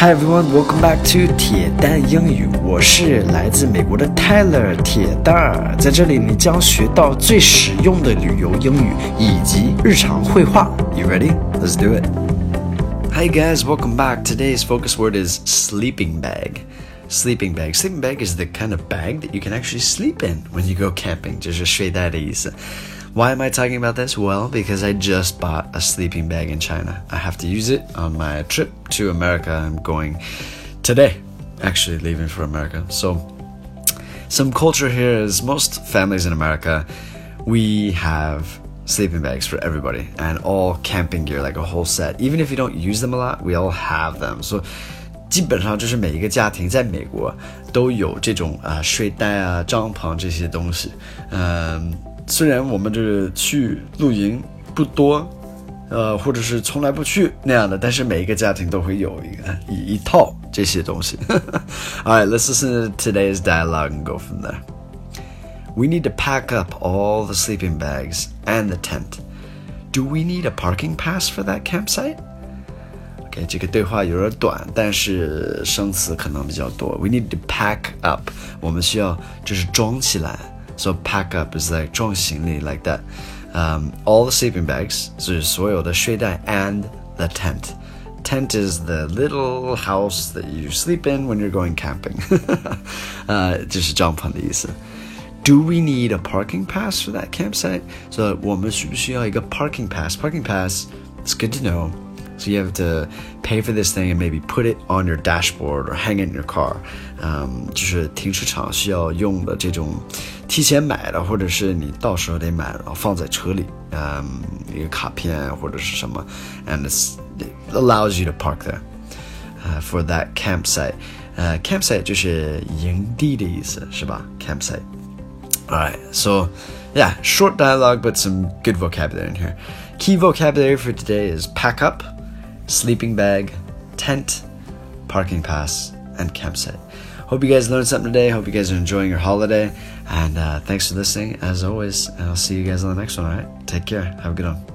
Hi everyone, welcome back to 铁蛋英语。我是来自美国的 Tyler 铁蛋儿，在这里你将学到最实用的旅游英语以及日常会话。You ready? Let's do it. Hi guys, welcome back. Today's focus word is sleeping bag. Sleeping bag. Sleeping bag is the kind of bag that you can actually sleep in when you go camping. camping，就是睡袋的意思。why am I talking about this? Well, because I just bought a sleeping bag in China. I have to use it on my trip to America. I'm going today, actually leaving for America. So, some culture here is most families in America, we have sleeping bags for everybody and all camping gear, like a whole set. Even if you don't use them a lot, we all have them. So, 基本上就是每一个家庭在美国都有这种啊、呃、睡袋啊、帐篷这些东西，嗯、呃。 虽然我们这去露营不多，呃，或者是从来不去那样的，但是每一个家庭都会有一个一一套这些东西。All right, let's listen to today's dialogue and go from there. We need to pack up all the sleeping bags and the tent. Do we need a parking pass for that campsite? OK，这个对话有点短，但是生词可能比较多。We need to pack up，我们需要就是装起来。 so pack up is like 装行李 like that. Um, all the sleeping bags and the tent. Tent is the little house that you sleep in when you're going camping. uh, Do we need a parking pass for that campsite? So 我们需不需要一个 parking pass? Parking pass, it's good to know. So you have to pay for this thing and maybe put it on your dashboard or hang it in your car. 嗯，就是停车场需要用的这种提前买的，或者是你到时候得买，然后放在车里，嗯，一个卡片或者是什么，and it allows you to park there. Uh, for that campsite. Uh, campsite 就是营地的意思，是吧？campsite. Alright, so yeah, short dialogue, but some good vocabulary in here. Key vocabulary for today is pack up, sleeping bag, tent, parking pass, and campsite. Hope you guys learned something today. Hope you guys are enjoying your holiday. And uh, thanks for listening, as always. And I'll see you guys on the next one, all right? Take care. Have a good one.